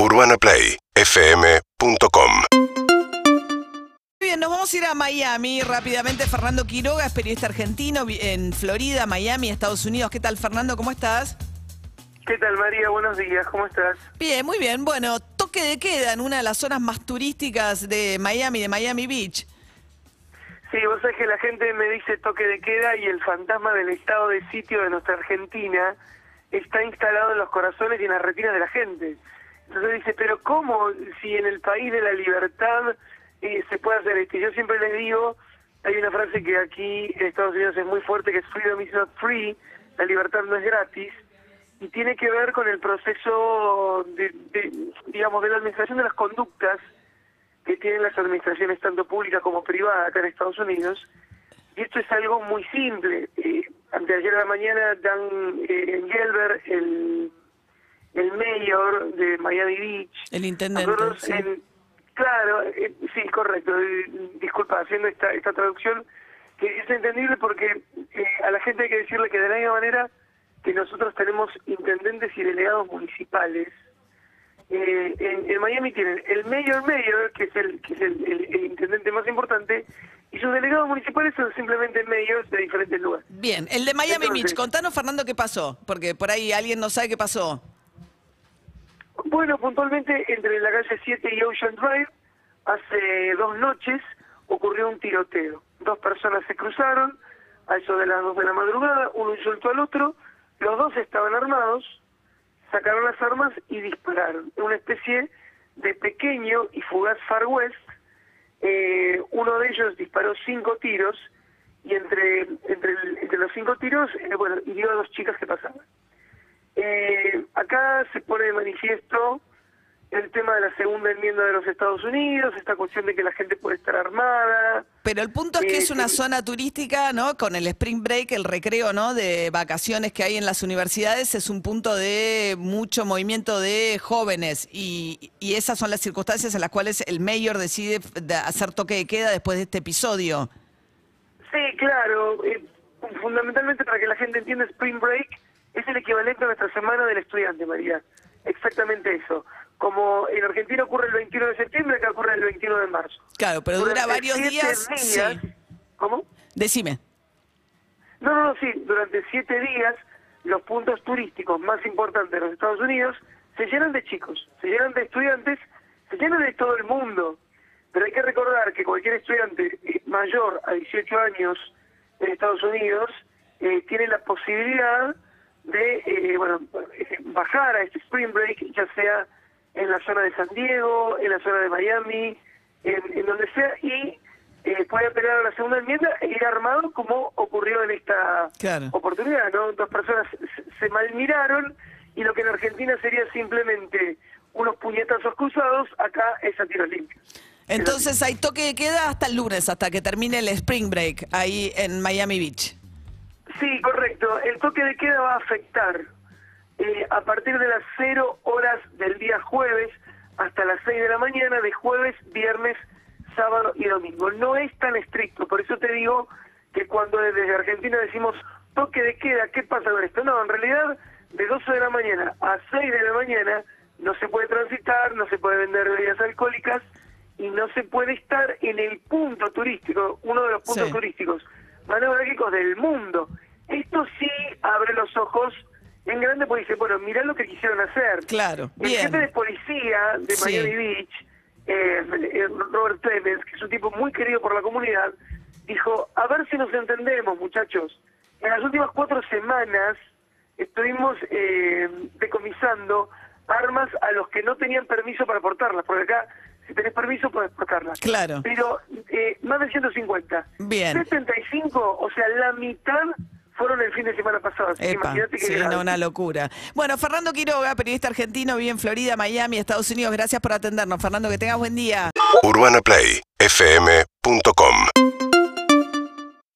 UrbanaPlayFM.com Muy bien, nos vamos a ir a Miami rápidamente. Fernando Quiroga es periodista argentino vi- en Florida, Miami, Estados Unidos. ¿Qué tal, Fernando? ¿Cómo estás? ¿Qué tal, María? Buenos días, ¿cómo estás? Bien, muy bien. Bueno, toque de queda en una de las zonas más turísticas de Miami, de Miami Beach. Sí, vos sabés que la gente me dice toque de queda y el fantasma del estado de sitio de nuestra Argentina está instalado en los corazones y en las retinas de la gente. Entonces dice, pero ¿cómo si en el país de la libertad eh, se puede hacer esto? Yo siempre les digo, hay una frase que aquí en Estados Unidos es muy fuerte, que es freedom is not free, la libertad no es gratis, y tiene que ver con el proceso, de, de, digamos, de la administración de las conductas que tienen las administraciones tanto públicas como privadas acá en Estados Unidos. Y esto es algo muy simple. Eh, anteayer a la mañana Dan eh, Gelber, el, el mayor de Miami Beach, El intendente. nosotros sí. en- claro, eh, sí, correcto. disculpa, haciendo esta, esta traducción, que es entendible porque eh, a la gente hay que decirle que de la misma manera que nosotros tenemos intendentes y delegados municipales, eh, en, en Miami tienen el mayor mayor, que es el que es el, el- el intendente más importante, y sus delegados municipales son simplemente mayors de diferentes lugares. Bien, el de Miami Entonces- Beach. Contanos, Fernando, qué pasó. Porque por ahí alguien no sabe qué pasó. Bueno, puntualmente entre la calle 7 y Ocean Drive, hace dos noches ocurrió un tiroteo. Dos personas se cruzaron, a eso de las dos de la madrugada, uno insultó al otro, los dos estaban armados, sacaron las armas y dispararon. Una especie de pequeño y fugaz Far West. Eh, uno de ellos disparó cinco tiros y entre, entre los cinco tiros, eh, bueno, hirió a dos chicas que pasaban. Eh, acá se pone de manifiesto el tema de la segunda enmienda de los Estados Unidos, esta cuestión de que la gente puede estar armada. Pero el punto es que Eh, es una sí. zona turística, ¿no? Con el spring break, el recreo, ¿no? De vacaciones que hay en las universidades, es un punto de mucho movimiento de jóvenes y, y esas son las circunstancias en las cuales el mayor decide hacer toque de queda después de este episodio. Sí, claro, eh, fundamentalmente para que la gente entienda, Spring Break es el equivalente a nuestra Semana del Estudiante, María. Exactamente eso. Como en Argentina ocurre el 21 de septiembre, acá ocurre el 21 de marzo. Claro, pero dura varios siete días. días- Sí. ¿Cómo? Decime. No, no, no, sí, durante siete días los puntos turísticos más importantes de los Estados Unidos se llenan de chicos, se llenan de estudiantes, se llenan de todo el mundo. Pero hay que recordar que cualquier estudiante eh, mayor a 18 años en Estados Unidos eh, tiene la posibilidad de eh, bueno, bajar a este Spring Break, ya sea en la zona de San Diego, en la zona de Miami, en, en donde sea, y eh, puede apelar a la segunda enmienda e ir armado como ocurrió en esta Claro. oportunidad, ¿no? Dos personas se- se malmiraron y lo que en Argentina sería simplemente unos puñetazos cruzados, acá es a tiros limpios. Entonces hay toque de queda hasta el lunes, hasta que termine el spring break ahí en Miami Beach. Sí, correcto. El toque de queda va a afectar eh, a partir de las 0 horas del día jueves hasta las 6 de la mañana, de jueves, viernes, sábado y domingo. No es tan estricto, por eso te digo que cuando desde Argentina decimos toque de queda, ¿qué pasa con esto? No, en realidad de 12 de la mañana a 6 de la mañana no se puede transitar, no se puede vender bebidas alcohólicas y no se puede estar en el punto turístico, uno de los puntos Sí. turísticos más neurálgicos del mundo. Esto sí abre los ojos en grande porque dice, bueno, mirá lo que quisieron hacer. Claro, El bien. jefe de policía de Sí. Miami Beach, eh, eh, Robert Clemens, que es un tipo muy querido por la comunidad, dijo, a ver si nos entendemos, muchachos. En las últimas cuatro semanas estuvimos eh, decomisando armas a los que no tenían permiso para portarlas, porque acá, si tenés permiso, puedes portarlas. Claro. Pero eh, más de 150. Bien. 75, o sea, la mitad fueron el fin de semana pasado. Así que Epa, imagínate que sí, no, una locura. Bueno, Fernando Quiroga, periodista argentino, vive en Florida, Miami, Estados Unidos. Gracias por atendernos. Fernando, que tengas buen día. UrbanaPlayFM.com